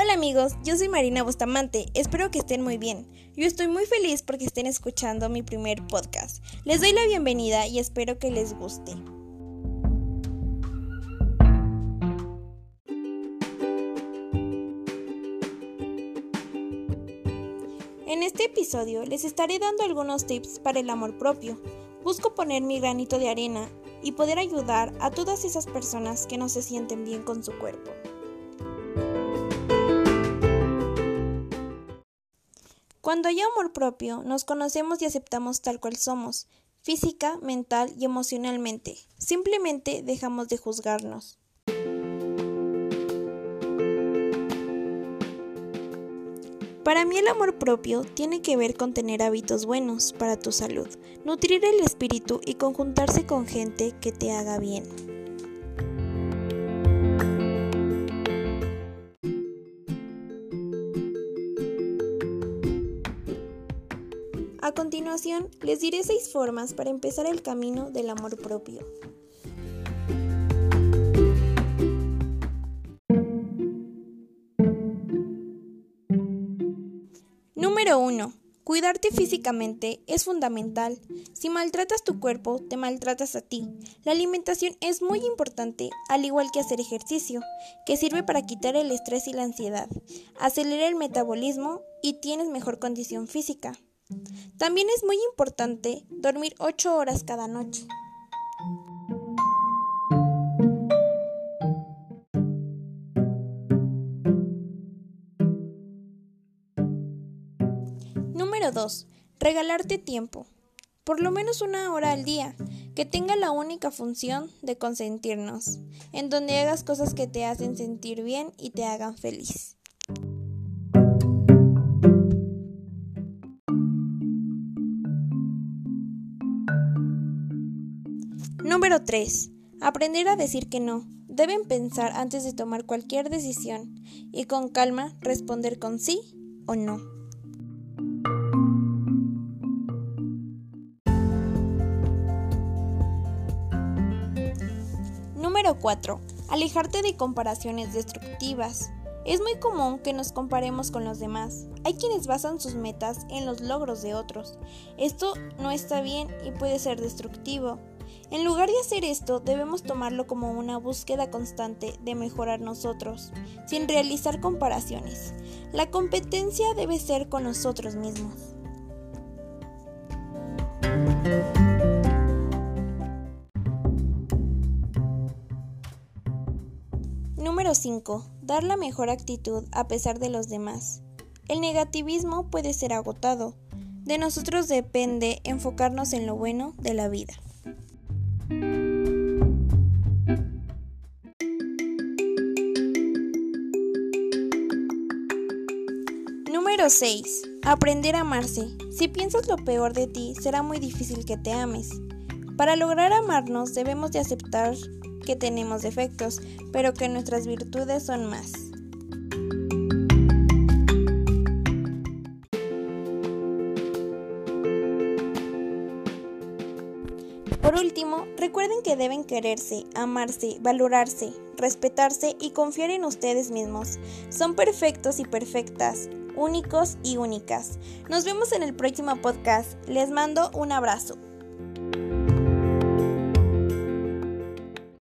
Hola amigos, yo soy Marina Bustamante, espero que estén muy bien. Yo estoy muy feliz porque estén escuchando mi primer podcast. Les doy la bienvenida y espero que les guste. En este episodio les estaré dando algunos tips para el amor propio. Busco poner mi granito de arena y poder ayudar a todas esas personas que no se sienten bien con su cuerpo. Cuando hay amor propio, nos conocemos y aceptamos tal cual somos, física, mental y emocionalmente. Simplemente dejamos de juzgarnos. Para mí el amor propio tiene que ver con tener hábitos buenos para tu salud, nutrir el espíritu y conjuntarse con gente que te haga bien. A continuación, les diré seis formas para empezar el camino del amor propio. Número 1. Cuidarte físicamente es fundamental. Si maltratas tu cuerpo, te maltratas a ti. La alimentación es muy importante, al igual que hacer ejercicio, que sirve para quitar el estrés y la ansiedad, acelera el metabolismo y tienes mejor condición física. También es muy importante dormir 8 horas cada noche. Número 2. Regalarte tiempo. Por lo menos una hora al día, que tenga la única función de consentirnos, en donde hagas cosas que te hacen sentir bien y te hagan feliz. Número 3. Aprender a decir que no. Deben pensar antes de tomar cualquier decisión y con calma responder con sí o no. Número 4. Alejarte de comparaciones destructivas. Es muy común que nos comparemos con los demás. Hay quienes basan sus metas en los logros de otros. Esto no está bien y puede ser destructivo. En lugar de hacer esto, debemos tomarlo como una búsqueda constante de mejorar nosotros, sin realizar comparaciones. La competencia debe ser con nosotros mismos. Número 5. Dar la mejor actitud a pesar de los demás. El negativismo puede ser agotado. De nosotros depende enfocarnos en lo bueno de la vida. Número 6. Aprender a amarse. Si piensas lo peor de ti, será muy difícil que te ames. Para lograr amarnos debemos de aceptar que tenemos defectos, pero que nuestras virtudes son más. Por último, recuerden que deben quererse, amarse, valorarse, respetarse y confiar en ustedes mismos. Son perfectos y perfectas, únicos y únicas. Nos vemos en el próximo podcast. Les mando un abrazo.